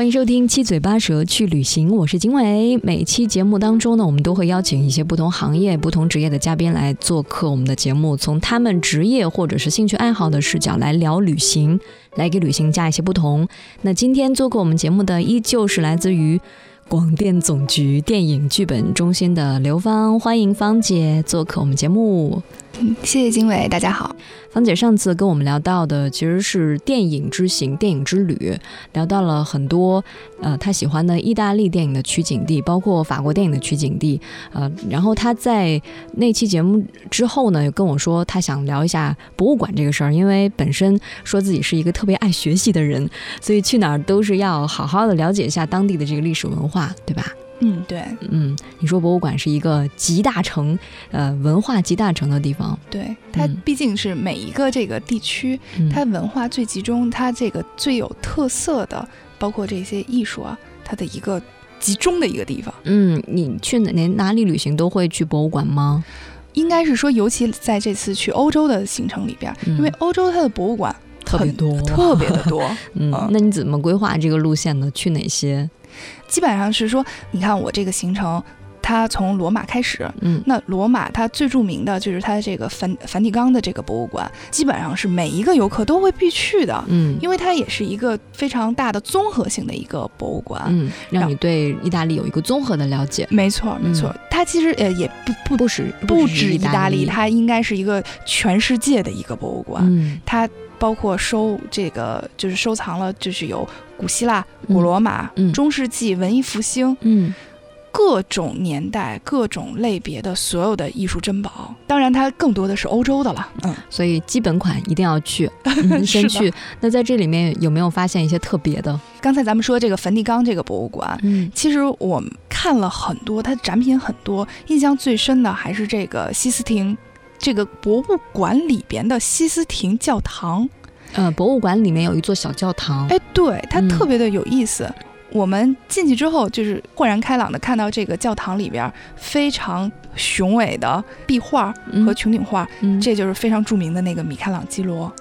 欢迎收听《七嘴八舌去旅行》，我是金伟。每期节目当中呢，我们都会邀请一些不同行业、不同职业的嘉宾来做客我们的节目，从他们职业或者是兴趣爱好的视角来聊旅行，来给旅行加一些不同。那今天做客我们节目的依旧是来自于广电总局电影剧本中心的刘芳，欢迎芳姐做客我们节目。谢谢经纬，大家好。芳姐上次跟我们聊到的其实是电影之行、电影之旅，聊到了很多呃她喜欢的意大利电影的取景地，包括法国电影的取景地。呃，然后她在那期节目之后呢，又跟我说她想聊一下博物馆这个事儿，因为本身说自己是一个特别爱学习的人，所以去哪儿都是要好好的了解一下当地的这个历史文化，对吧？嗯，对，嗯，你说博物馆是一个集大成，呃，文化集大成的地方。对，它毕竟是每一个这个地区，它文化最集中，它这个最有特色的，包括这些艺术啊，它的一个集中的一个地方。嗯，你去哪哪里旅行都会去博物馆吗？应该是说，尤其在这次去欧洲的行程里边，因为欧洲它的博物馆特别多，特别的多。嗯，那你怎么规划这个路线呢？去哪些？基本上是说，你看我这个行程，它从罗马开始，嗯，那罗马它最著名的就是它的这个梵梵蒂冈的这个博物馆，基本上是每一个游客都会必去的，嗯，因为它也是一个非常大的综合性的一个博物馆，嗯，让你对意大利有一个综合的了解。没错，没错，它其实呃也不不不止不止意大利，它应该是一个全世界的一个博物馆，嗯，它。包括收这个，就是收藏了，就是有古希腊、古罗马、中世纪、文艺复兴，嗯，各种年代、各种类别的所有的艺术珍宝。当然，它更多的是欧洲的了，嗯，所以基本款一定要去，先去。那在这里面有没有发现一些特别的？刚才咱们说这个梵蒂冈这个博物馆，嗯，其实我看了很多，它的展品很多，印象最深的还是这个西斯廷。这个博物馆里边的西斯廷教堂，呃，博物馆里面有一座小教堂，哎，对，它特别的有意思。我们进去之后，就是豁然开朗的看到这个教堂里边非常雄伟的壁画和穹顶画，这就是非常著名的那个米开朗基罗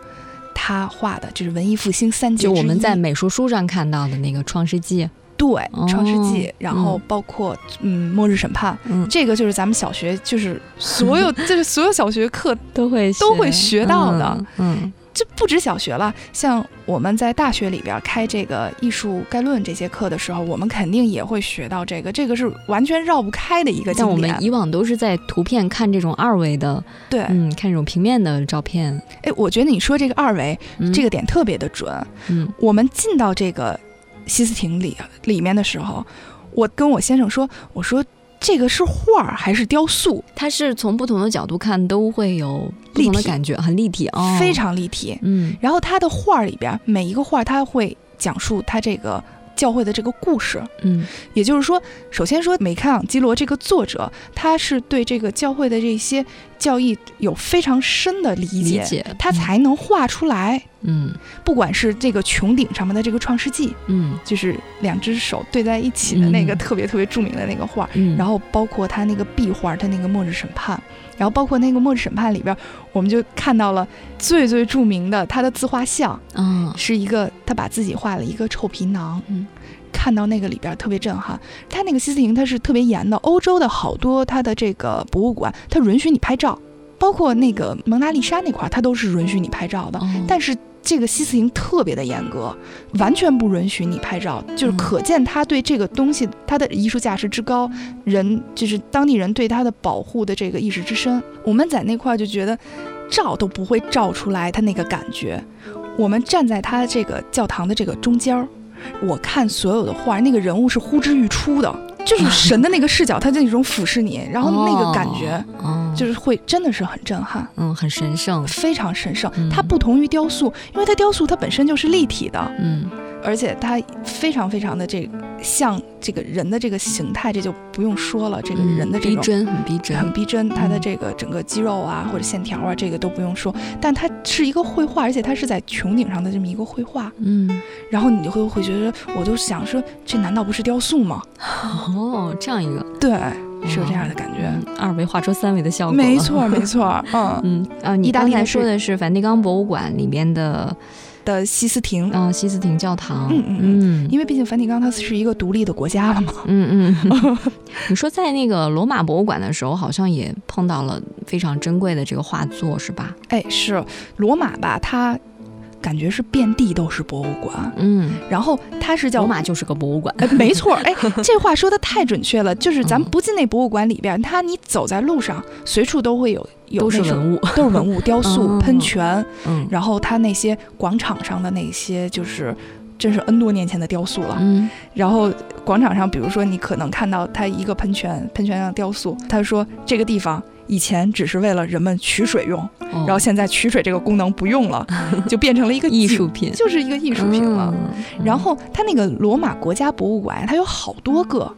他画的，就是文艺复兴三杰，就我们在美术书上看到的那个《创世纪》。对，《创世纪》，然后包括嗯，《末日审判》，这个就是咱们小学就是所有 就是所有小学课都会都会学到的。嗯，这不止小学了，像我们在大学里边开这个艺术概论这些课的时候，我们肯定也会学到这个，这个是完全绕不开的一个。像我们以往都是在图片看这种二维的，对，嗯，看这种平面的照片。哎，我觉得你说这个二维这个点特别的准。嗯，我们进到这个。西斯廷里里面的时候，我跟我先生说：“我说这个是画儿还是雕塑？它是从不同的角度看都会有不同的感觉，很立体哦，非常立体。嗯，然后它的画儿里边每一个画，它会讲述它这个。”教会的这个故事，嗯，也就是说，首先说，美开朗基罗这个作者，他是对这个教会的这些教义有非常深的理解，他才能画出来，嗯，不管是这个穹顶上面的这个创世纪，嗯，就是两只手对在一起的那个特别特别著名的那个画，嗯。然后包括他那个壁画，他那个末日审判，然后包括那个末日审判里边，我们就看到了最最著名的他的自画像，嗯，是一个他把自己画了一个臭皮囊，嗯。看到那个里边特别震撼，他那个西斯廷他是特别严的，欧洲的好多他的这个博物馆，他允许你拍照，包括那个蒙娜丽莎那块儿，他都是允许你拍照的。但是这个西斯廷特别的严格，完全不允许你拍照，就是可见他对这个东西他的艺术价值之高，人就是当地人对他的保护的这个意识之深。我们在那块儿就觉得，照都不会照出来他那个感觉。我们站在他这个教堂的这个中间儿。我看所有的画，那个人物是呼之欲出的，就是神的那个视角，他就那种俯视你，然后那个感觉，就是会真的是很震撼，嗯，很神圣，非常神圣。它不同于雕塑，因为它雕塑它本身就是立体的，嗯，而且它非常非常的这像这个人的这个形态，这就不用说了。这个人的这种逼真，很逼真，很逼真。它的这个整个肌肉啊，或者线条啊，这个都不用说。但它是一个绘画，而且它是在穹顶上的这么一个绘画。嗯，然后你就会会觉得，我就想说，这难道不是雕塑吗？哦，这样一个，对，是有这样的感觉。二维画出三维的效果。没错，没错。嗯嗯啊，你刚才说的是梵蒂冈博物馆里面的。的西斯廷嗯，西斯廷教堂，嗯嗯嗯，因为毕竟梵蒂冈它是一个独立的国家了嘛，嗯嗯。你说在那个罗马博物馆的时候，好像也碰到了非常珍贵的这个画作，是吧？哎，是罗马吧？它感觉是遍地都是博物馆，嗯，然后它是叫罗马就是个博物馆，哎，没错，哎，这话说的太准确了，就是咱们不进那博物馆里边，它你走在路上，随处都会有。都是文物，都是文物，雕塑、喷泉，嗯，然后它那些广场上的那些，就是真是 N 多年前的雕塑了，嗯，然后广场上，比如说你可能看到它一个喷泉，喷泉上雕塑，他说这个地方以前只是为了人们取水用，然后现在取水这个功能不用了，就变成了一个艺术品，就是一个艺术品了。然后它那个罗马国家博物馆，它有好多个。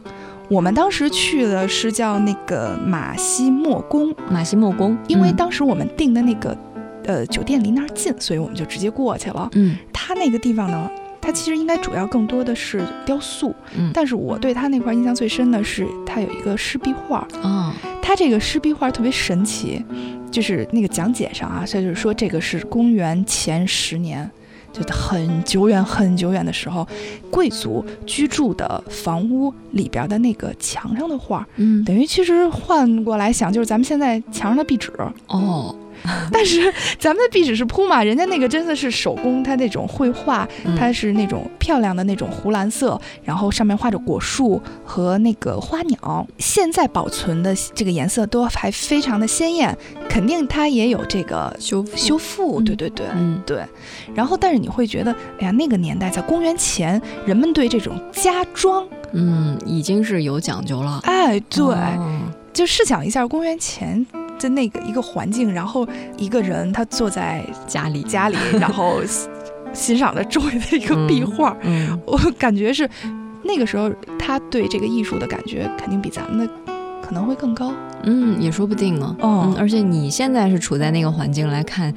我们当时去的是叫那个马西莫宫，马西莫宫，因为当时我们订的那个，呃，酒店离那儿近，所以我们就直接过去了。嗯，它那个地方呢，它其实应该主要更多的是雕塑，嗯，但是我对它那块印象最深的是它有一个湿壁画，啊，它这个湿壁画特别神奇，就是那个讲解上啊，所以就是说这个是公元前十年。就很久远很久远的时候，贵族居住的房屋里边的那个墙上的画，嗯，等于其实换过来想，就是咱们现在墙上的壁纸哦。但是咱们的壁纸是铺嘛，人家那个真的是手工，它那种绘画，它是那种漂亮的那种湖蓝色，然后上面画着果树和那个花鸟。现在保存的这个颜色都还非常的鲜艳，肯定它也有这个修修复。对对对，嗯对。然后，但是你会觉得，哎呀，那个年代在公元前，人们对这种家装，嗯，已经是有讲究了。哎，对，就试想一下，公元前。的那个一个环境，然后一个人他坐在家里家里，然后欣赏着周围的一个壁画，我感觉是那个时候他对这个艺术的感觉肯定比咱们的可能会更高，嗯，也说不定呢。嗯，而且你现在是处在那个环境来看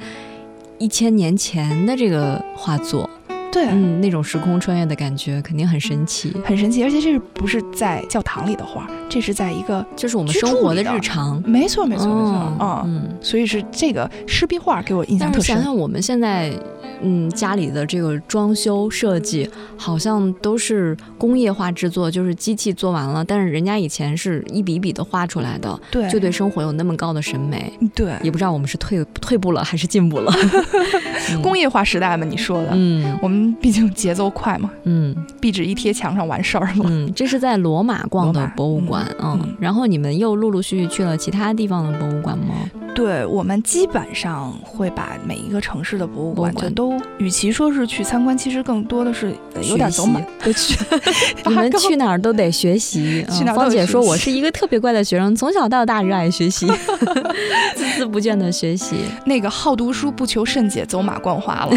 一千年前的这个画作。对，嗯，那种时空穿越的感觉肯定很神奇，很神奇。而且这是不是在教堂里的画？这是在一个，就是我们生活的日常。没错，没错，没错。嗯，所以是这个湿壁画给我印象特深。想想我们现在。嗯，家里的这个装修设计好像都是工业化制作，就是机器做完了，但是人家以前是一笔一笔的画出来的，对，就对生活有那么高的审美，对，也不知道我们是退 退步了还是进步了。工业化时代嘛，你说的，嗯，我们毕竟节奏快嘛，嗯，壁纸一贴墙上完事儿了。嗯，这是在罗马逛的博物馆，嗯，然后你们又陆陆续续去了其他地方的博物馆吗？对，我们基本上会把每一个城市的博物馆就都，与其说是去参观，其实更多的是有点走马 去。你们去哪儿都得学习。芳姐说：“我是一个特别乖的学生，从小到大热爱学习，孜孜不倦的学习。那个好读书不求甚解，走马观花了。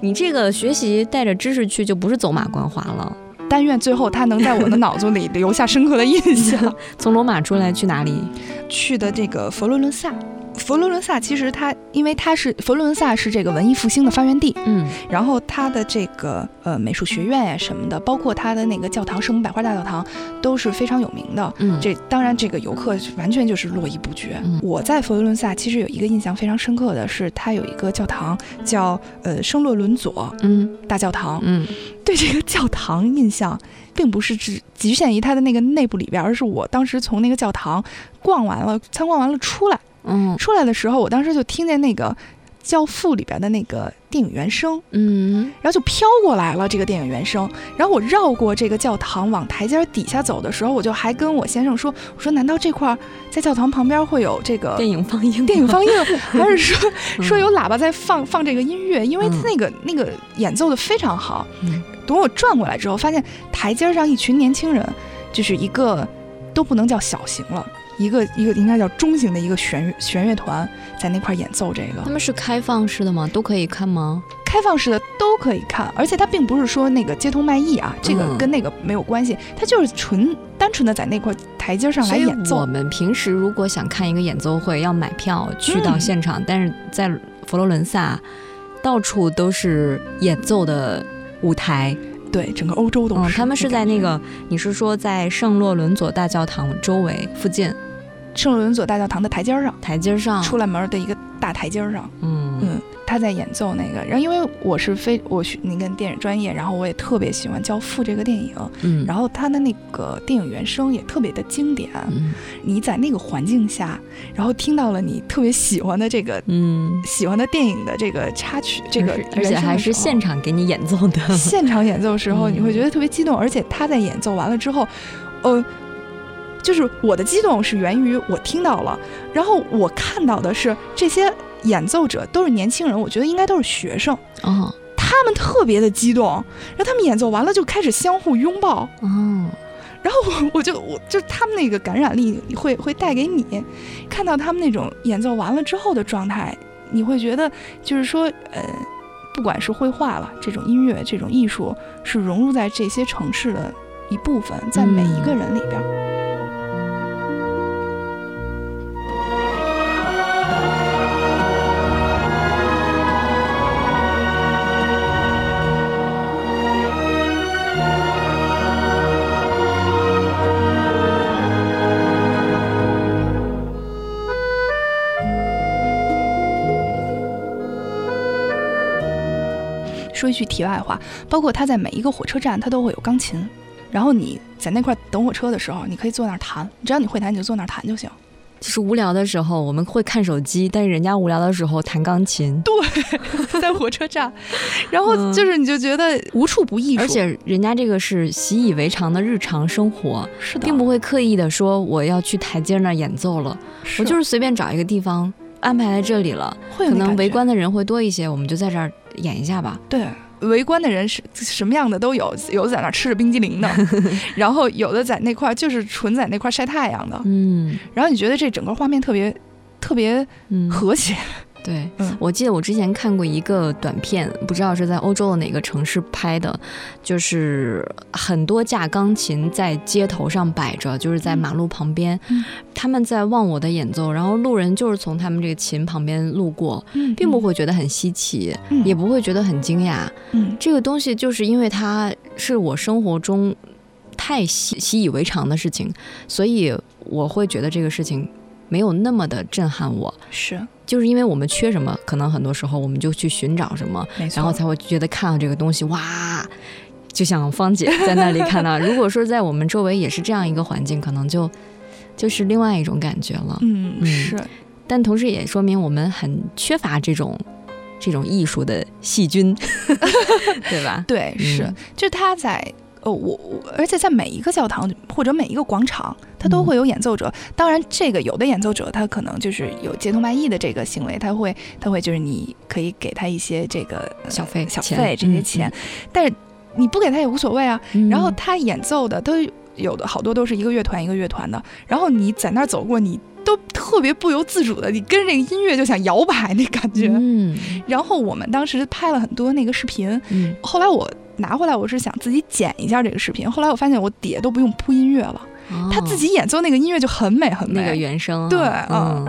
你这个学习带着知识去，就不是走马观花了。但愿最后他能在我的脑子里留下深刻的印象。从罗马出来去哪里？”去的这个佛罗伦萨，佛罗伦萨其实它，因为它是佛罗伦萨是这个文艺复兴的发源地，嗯，然后它的这个呃美术学院呀什么的，包括它的那个教堂圣母百花大教堂都是非常有名的，嗯，这当然这个游客完全就是络绎不绝。我在佛罗伦萨其实有一个印象非常深刻的是，它有一个教堂叫呃圣洛伦佐，嗯，大教堂，嗯，对这个教堂印象。并不是只局限于它的那个内部里边，而是我当时从那个教堂逛完了、参观完了出来，嗯，出来的时候，我当时就听见那个《教父》里边的那个电影原声，嗯，然后就飘过来了这个电影原声。然后我绕过这个教堂往台阶底下走的时候，我就还跟我先生说：“我说难道这块在教堂旁边会有这个电影放映？电影放映，还是说说有喇叭在放放这个音乐？因为那个那个演奏的非常好。”等我转过来之后，发现台阶上一群年轻人，就是一个都不能叫小型了，一个一个应该叫中型的一个弦弦乐团在那块演奏这个。他们是开放式的吗？都可以看吗？开放式的都可以看，而且它并不是说那个街头卖艺啊，这个跟那个没有关系，它就是纯单纯的在那块台阶上来演奏。我们平时如果想看一个演奏会，要买票去到现场，但是在佛罗伦萨，到处都是演奏的舞台。对，整个欧洲都是。他们是在那个，你是说在圣洛伦佐大教堂周围附近？圣罗伦佐大教堂的台阶上，台阶上。出来门的一个大台阶上。嗯。嗯。他在演奏那个，然后因为我是非我学那个电影专业，然后我也特别喜欢《教父》这个电影，嗯，然后他的那个电影原声也特别的经典，嗯，你在那个环境下，然后听到了你特别喜欢的这个，嗯，喜欢的电影的这个插曲，这个而且还是现场给你演奏的，现场演奏时候你会觉得特别激动，而且他在演奏完了之后，呃，就是我的激动是源于我听到了，然后我看到的是这些。演奏者都是年轻人，我觉得应该都是学生。哦，他们特别的激动，然后他们演奏完了就开始相互拥抱。哦，然后我我就我就他们那个感染力会会带给你，看到他们那种演奏完了之后的状态，你会觉得就是说，呃，不管是绘画了这种音乐这种艺术，是融入在这些城市的一部分，在每一个人里边。说一句题外话，包括他在每一个火车站，他都会有钢琴。然后你在那块等火车的时候，你可以坐那儿弹，只要你会弹，你就坐那儿弹就行。就是无聊的时候，我们会看手机，但是人家无聊的时候弹钢琴。对，在火车站，然后就是你就觉得无处不艺术，而且人家这个是习以为常的日常生活，是的，并不会刻意的说我要去台阶那儿演奏了，我就是随便找一个地方安排在这里了，可能围观的人会多一些，我们就在这儿。演一下吧。对，围观的人是什么样的都有，有的在那吃着冰激凌的，然后有的在那块就是纯在那块晒太阳的。嗯，然后你觉得这整个画面特别特别和谐。对，我记得我之前看过一个短片，不知道是在欧洲的哪个城市拍的，就是很多架钢琴在街头上摆着，就是在马路旁边，他们在忘我的演奏，然后路人就是从他们这个琴旁边路过，并不会觉得很稀奇，也不会觉得很惊讶。嗯，这个东西就是因为它是我生活中太习习以为常的事情，所以我会觉得这个事情没有那么的震撼我。是。就是因为我们缺什么，可能很多时候我们就去寻找什么，然后才会觉得看到这个东西，哇，就像芳姐在那里看到。如果说在我们周围也是这样一个环境，可能就就是另外一种感觉了。嗯，是。但同时也说明我们很缺乏这种这种艺术的细菌，对吧？对，是。就他在。呃，我我，而且在每一个教堂或者每一个广场，它都会有演奏者。当然，这个有的演奏者他可能就是有街头卖艺的这个行为，他会他会就是你可以给他一些这个小费小费这些钱，但是你不给他也无所谓啊。然后他演奏的都有的好多都是一个乐团一个乐团的，然后你在那儿走过，你都特别不由自主的，你跟着这个音乐就想摇摆那感觉。嗯。然后我们当时拍了很多那个视频，嗯，后来我。拿回来，我是想自己剪一下这个视频。后来我发现我底下都不用铺音乐了，他自己演奏那个音乐就很美很美，那个原声。对，嗯。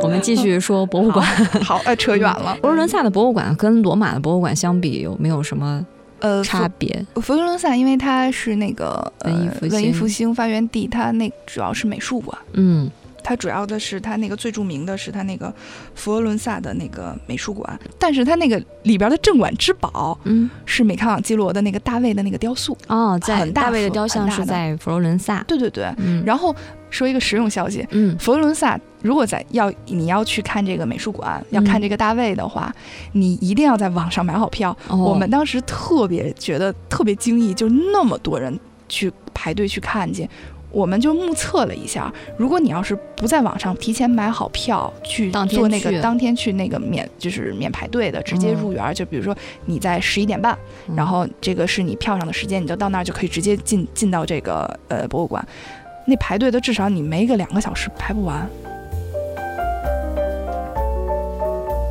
我们继续说博物馆。好，呃，扯远了。佛罗伦萨的博物馆跟罗马的博物馆相比，有没有什么呃差别？佛罗伦萨因为它是那个文艺复文艺复兴发源地，它那主要是美术馆。嗯。它主要的是它那个最著名的是它那个佛罗伦萨的那个美术馆，但是它那个里边的镇馆之宝，嗯，是米开朗基罗的那个大卫的那个雕塑哦，在大卫的雕像是在佛罗伦萨，对对对，然后说一个实用消息，嗯，佛罗伦萨如果在要你要去看这个美术馆，要看这个大卫的话，你一定要在网上买好票。我们当时特别觉得特别惊异，就那么多人去排队去看去。我们就目测了一下，如果你要是不在网上提前买好票去做那个当天去那个免就是免排队的直接入园，就比如说你在十一点半，然后这个是你票上的时间，你就到那儿就可以直接进进到这个呃博物馆，那排队的至少你没个两个小时排不完。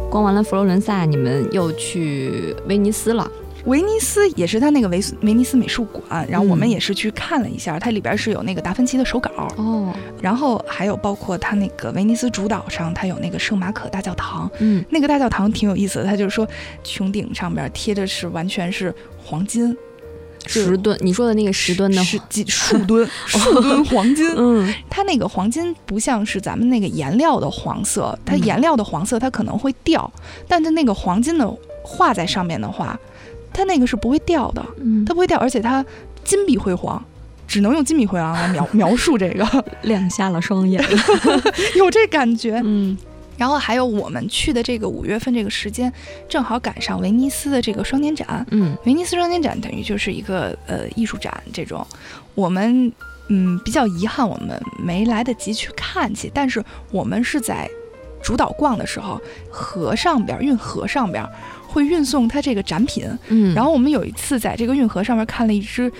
逛完了佛罗伦萨，你们又去威尼斯了。威尼斯也是他那个维威尼斯美术馆，然后我们也是去看了一下，它里边是有那个达芬奇的手稿。哦，然后还有包括它那个威尼斯主岛上，它有那个圣马可大教堂，嗯，那个大教堂挺有意思的，它就是说穹顶上边贴的是完全是黄金，十吨，你说的那个十吨的是几数吨数吨黄金，嗯，它那个黄金不像是咱们那个颜料的黄色，它颜料的黄色它可能会掉，但它那个黄金的画在上面的话。它那个是不会掉的，它不会掉，而且它金碧辉煌，只能用金碧辉煌来描描述这个，亮瞎了双眼，有这感觉。嗯，然后还有我们去的这个五月份这个时间，正好赶上威尼斯的这个双年展。嗯，威尼斯双年展等于就是一个呃艺术展这种，我们嗯比较遗憾，我们没来得及去看去，但是我们是在主导逛的时候，河上边运河上边。会运送它这个展品，嗯，然后我们有一次在这个运河上面看了一只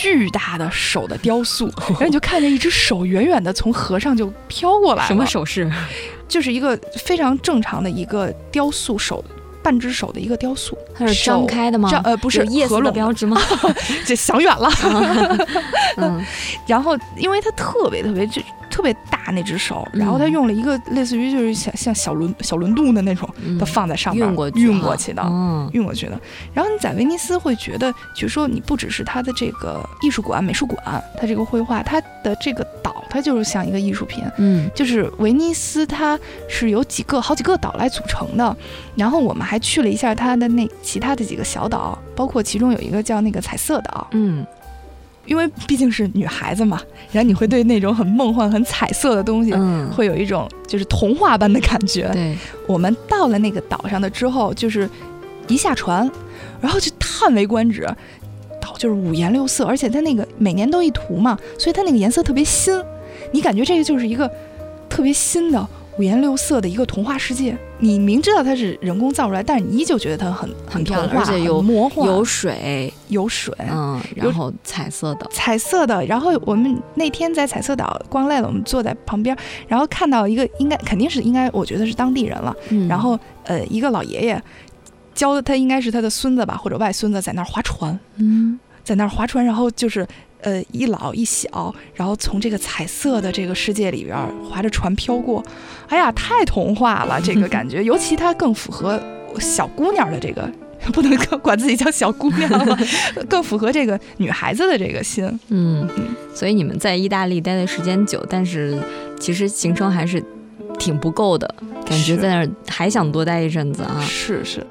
巨大的手的雕塑，然后你就看见一只手远远的从河上就飘过来了。什么手势？就是一个非常正常的一个雕塑手。半只手的一个雕塑，它是张开的吗？呃，不是叶子的标志吗？这想远了。嗯，然后因为它特别特别就特别大那只手，然后他用了一个类似于就是像像小轮小轮渡的那种，它放在上面运过运过去的，运过去的。然后你在威尼斯会觉得，就是说你不只是它的这个艺术馆、美术馆，它这个绘画，它的这个岛，它就是像一个艺术品。嗯，就是威尼斯，它是由几个好几个岛来组成的。然后我们还去了一下它的那其他的几个小岛，包括其中有一个叫那个彩色岛。嗯。因为毕竟是女孩子嘛，然后你会对那种很梦幻、很彩色的东西，会有一种就是童话般的感觉。对，我们到了那个岛上的之后，就是一下船，然后就叹为观止，岛就是五颜六色，而且它那个每年都一涂嘛，所以它那个颜色特别新，你感觉这个就是一个特别新的。五颜六色的一个童话世界，你明知道它是人工造出来，但是你依旧觉得它很很漂亮，而且有魔幻，有水，有水，嗯，然后彩色的，彩色的。然后我们那天在彩色岛逛累了，我们坐在旁边，然后看到一个应该肯定是应该，我觉得是当地人了。然后呃，一个老爷爷教的他应该是他的孙子吧，或者外孙子在那儿划船，嗯，在那儿划船，然后就是。呃，一老一小，然后从这个彩色的这个世界里边划着船飘过，哎呀，太童话了，这个感觉，尤其它更符合小姑娘的这个，不能管自己叫小姑娘了，更符合这个女孩子的这个心。嗯，所以你们在意大利待的时间久，但是其实行程还是挺不够的，感觉在那儿还想多待一阵子啊。是是。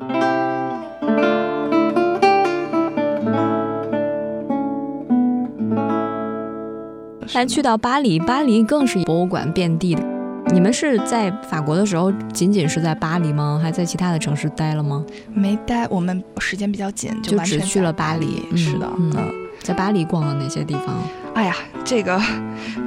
但去到巴黎，巴黎更是博物馆遍地的。你们是在法国的时候，仅仅是在巴黎吗？还在其他的城市待了吗？没待，我们时间比较紧，就只去了巴黎。是的，嗯，在巴黎逛了哪些地方？哎呀，这个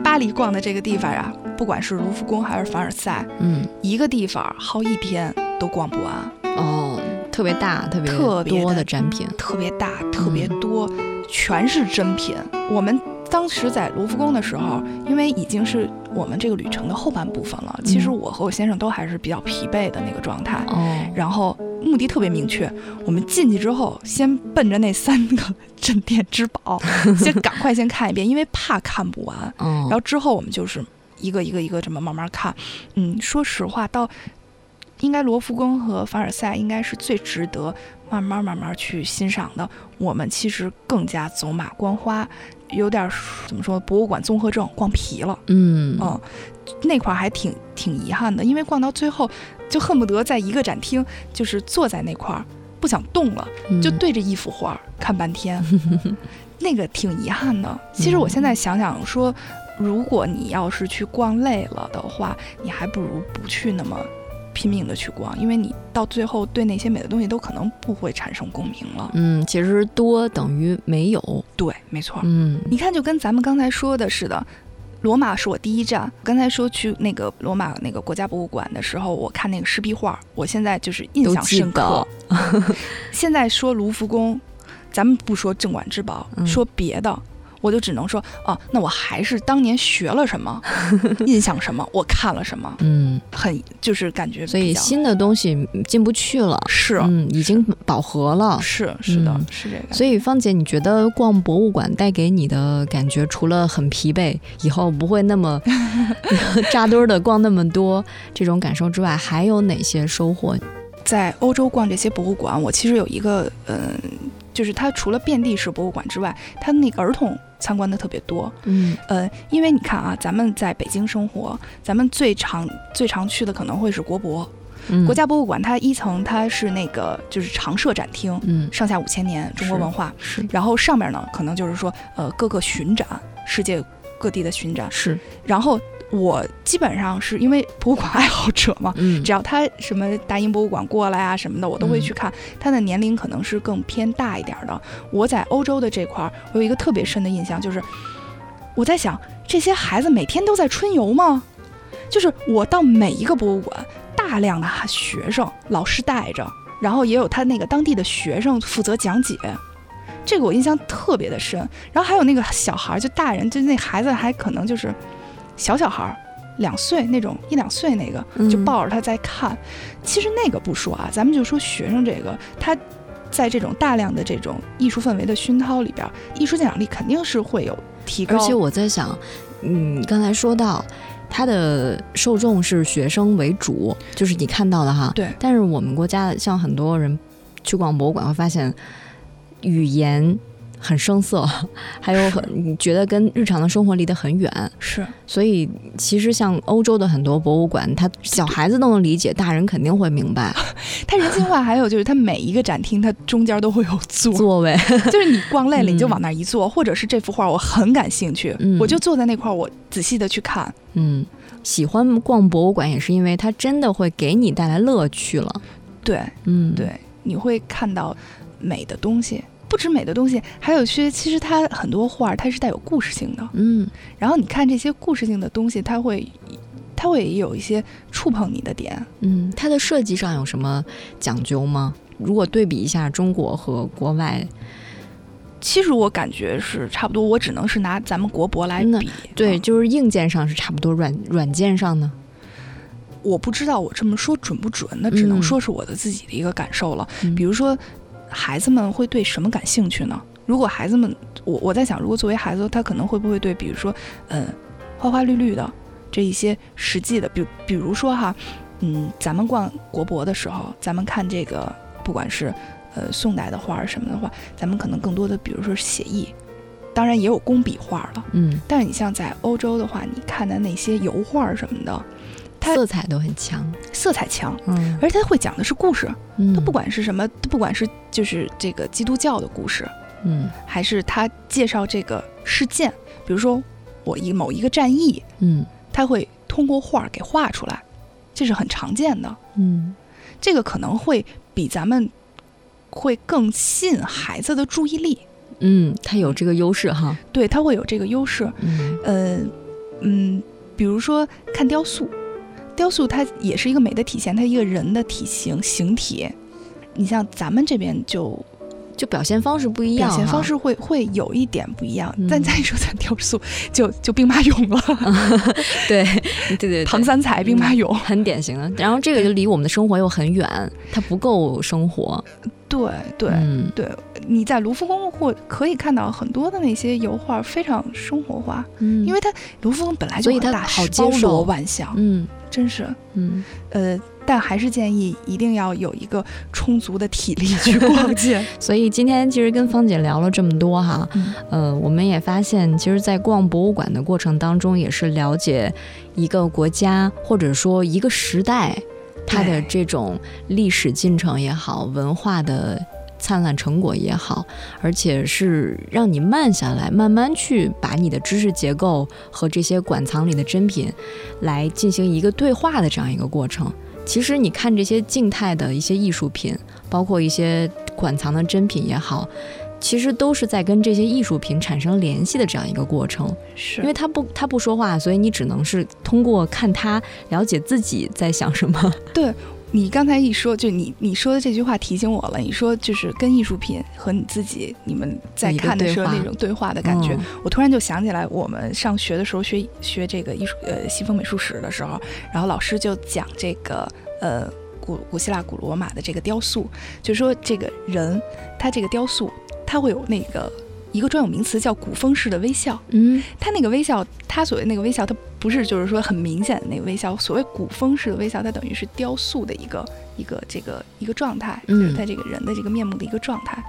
巴黎逛的这个地方呀，不管是卢浮宫还是凡尔赛，嗯，一个地方耗一天都逛不完。哦，特别大，特别特别多的展品，特别大，特别多，全是真品。我们。当时在卢浮宫的时候，因为已经是我们这个旅程的后半部分了，其实我和我先生都还是比较疲惫的那个状态。哦。然后目的特别明确，我们进去之后，先奔着那三个镇店之宝，先赶快先看一遍，因为怕看不完。嗯。然后之后我们就是一个一个一个这么慢慢看。嗯，说实话，到应该罗浮宫和凡尔赛应该是最值得慢慢慢慢去欣赏的。我们其实更加走马观花。有点怎么说？博物馆综合症，逛皮了。嗯嗯，那块儿还挺挺遗憾的，因为逛到最后，就恨不得在一个展厅，就是坐在那块儿不想动了，就对着一幅画看半天，那个挺遗憾的。其实我现在想想说，如果你要是去逛累了的话，你还不如不去那么。拼命的去逛，因为你到最后对那些美的东西都可能不会产生共鸣了。嗯，其实多等于没有。对，没错。嗯，你看，就跟咱们刚才说的似的，罗马是我第一站。刚才说去那个罗马那个国家博物馆的时候，我看那个湿壁画，我现在就是印象深刻。现在说卢浮宫，咱们不说镇馆之宝，说别的，我就只能说，哦，那我还是当年学了什么，印象什么，我看了什么，嗯，很就是感觉，所以新的东西进不去了，是，嗯，已经饱和了，是是的，是这个。所以芳姐，你觉得逛博物馆带给你的感觉，除了很疲惫，以后不会那么 扎堆的逛那么多这种感受之外，还有哪些收获？在欧洲逛这些博物馆，我其实有一个，嗯，就是它除了遍地是博物馆之外，它那个儿童参观的特别多，嗯，呃，因为你看啊，咱们在北京生活，咱们最常最常去的可能会是国博，国家博物馆，它一层它是那个就是常设展厅，嗯，上下五千年中国文化，是，然后上面呢可能就是说，呃，各个巡展，世界各地的巡展，是，然后。我基本上是因为博物馆爱好者嘛，嗯，只要他什么大英博物馆过来啊什么的，我都会去看。他的年龄可能是更偏大一点的。我在欧洲的这块儿，我有一个特别深的印象，就是我在想，这些孩子每天都在春游吗？就是我到每一个博物馆，大量的学生，老师带着，然后也有他那个当地的学生负责讲解，这个我印象特别的深。然后还有那个小孩，就大人，就那孩子还可能就是。小小孩儿，两岁那种一两岁那个，就抱着他在看。其实那个不说啊，咱们就说学生这个，他在这种大量的这种艺术氛围的熏陶里边，艺术鉴赏力肯定是会有提高。而且我在想，嗯，刚才说到他的受众是学生为主，就是你看到的哈。对。但是我们国家像很多人去逛博物馆会发现，语言。很生涩，还有很 你觉得跟日常的生活离得很远，是。所以其实像欧洲的很多博物馆，他小孩子都能理解，大人肯定会明白。它人性化，还有就是它每一个展厅，它中间都会有座座位，就是你逛累了你就往那一坐，或者是这幅画我很感兴趣，我就坐在那块儿，我仔细的去看。嗯，喜欢逛博物馆也是因为它真的会给你带来乐趣了。对，嗯，对，你会看到美的东西。不止美的东西，还有些其实它很多画它是带有故事性的，嗯，然后你看这些故事性的东西，它会它会有一些触碰你的点，嗯，它的设计上有什么讲究吗？如果对比一下中国和国外，其实我感觉是差不多，我只能是拿咱们国博来比，对，就是硬件上是差不多，软软件上呢，我不知道我这么说准不准，那只能说是我的自己的一个感受了，比如说。孩子们会对什么感兴趣呢？如果孩子们，我我在想，如果作为孩子，他可能会不会对，比如说，嗯，花花绿绿的这一些实际的，比比如说哈，嗯，咱们逛国博的时候，咱们看这个，不管是呃宋代的画儿什么的话，咱们可能更多的，比如说写意，当然也有工笔画了，嗯，但是你像在欧洲的话，你看的那些油画什么的。色彩都很强，色彩强，嗯，而且他会讲的是故事，嗯，他不管是什么，他不管是就是这个基督教的故事，嗯，还是他介绍这个事件，比如说我一某一个战役，嗯，他会通过画给画出来，这是很常见的，嗯，这个可能会比咱们会更吸引孩子的注意力，嗯，他有这个优势哈，对他会有这个优势，嗯，呃，嗯，比如说看雕塑。雕塑它也是一个美的体现，它一个人的体型形体，你像咱们这边就就表现方式不一样，表现方式会会有一点不一样。但再说咱雕塑，就就兵马俑了，对对对，唐三彩兵马俑。很典型的。然后这个就离我们的生活又很远，它不够生活。对对对，你在卢浮宫或可以看到很多的那些油画，非常生活化，嗯，因为它卢浮宫本来就很大，好包罗万象，嗯。真是，嗯，呃，但还是建议一定要有一个充足的体力去逛街。所以今天其实跟芳姐聊了这么多哈，呃，我们也发现，其实，在逛博物馆的过程当中，也是了解一个国家或者说一个时代它的这种历史进程也好，文化的。灿烂成果也好，而且是让你慢下来，慢慢去把你的知识结构和这些馆藏里的珍品来进行一个对话的这样一个过程。其实你看这些静态的一些艺术品，包括一些馆藏的珍品也好，其实都是在跟这些艺术品产生联系的这样一个过程。是因为他不他不说话，所以你只能是通过看他了解自己在想什么。对。你刚才一说，就你你说的这句话提醒我了。你说就是跟艺术品和你自己，你们在看的时候那种对话的感觉，我突然就想起来，我们上学的时候学学这个艺术呃西方美术史的时候，然后老师就讲这个呃古古希腊古罗马的这个雕塑，就说这个人他这个雕塑他会有那个。一个专有名词叫古风式的微笑，嗯，他那个微笑，他所谓那个微笑，它不是就是说很明显的那个微笑。所谓古风式的微笑，它等于是雕塑的一个一个这个一个状态，就是他这个人的这个面目的一个状态。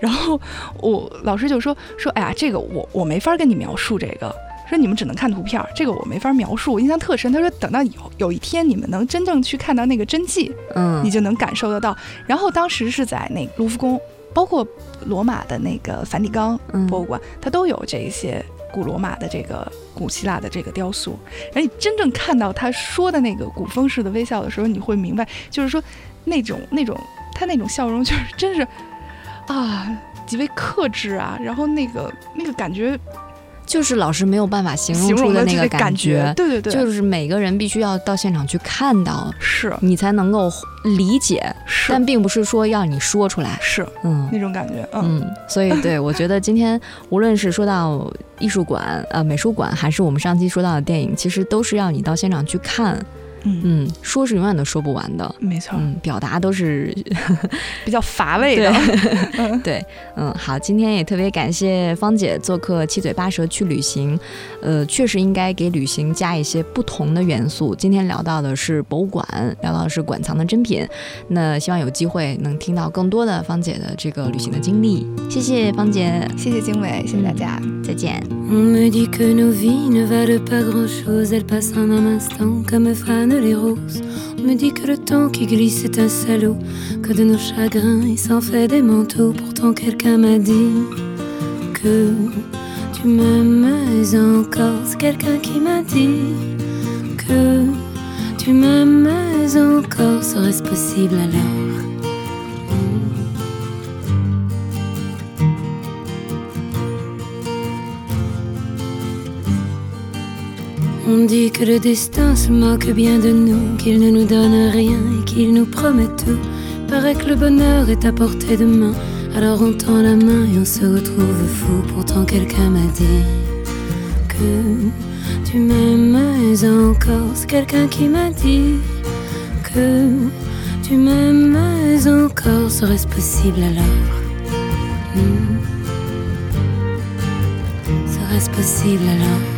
然后我老师就说说，哎呀，这个我我没法跟你描述这个，说你们只能看图片，这个我没法描述。我印象特深，他说等到有有一天你们能真正去看到那个真迹，嗯，你就能感受得到。然后当时是在那卢浮宫。包括罗马的那个梵蒂冈博物馆，它都有这一些古罗马的这个古希腊的这个雕塑。而你真正看到他说的那个古风式的微笑的时候，你会明白，就是说那种那种他那种笑容，就是真是啊，极为克制啊，然后那个那个感觉。就是老师没有办法形容出的那个感觉，对对对，就是每个人必须要到现场去看到，是你才能够理解，但并不是说要你说出来，是嗯那种感觉，嗯，所以对我觉得今天无论是说到艺术馆、呃美术馆，还是我们上期说到的电影，其实都是要你到现场去看。嗯说是永远都说不完的，没错。嗯，表达都是 比较乏味的。对，嗯，好，今天也特别感谢芳姐做客七嘴八舌去旅行。呃，确实应该给旅行加一些不同的元素。今天聊到的是博物馆，聊到的是馆藏的珍品。那希望有机会能听到更多的芳姐的这个旅行的经历。谢谢芳姐，谢谢经纬，谢谢大家，再见。les roses. On me dit que le temps qui glisse est un salaud, que de nos chagrins il s'en fait des manteaux. Pourtant quelqu'un m'a dit que tu m'aimes encore. C'est quelqu'un qui m'a dit que tu m'aimes encore. Serait-ce possible alors? On dit que le destin se moque bien de nous, qu'il ne nous donne rien et qu'il nous promet tout. Paraît que le bonheur est à portée de main, alors on tend la main et on se retrouve fou. Pourtant quelqu'un m'a dit que tu m'aimes encore. C'est quelqu'un qui m'a dit que tu m'aimes encore. Serait-ce possible alors? Hmm. Serait-ce possible alors?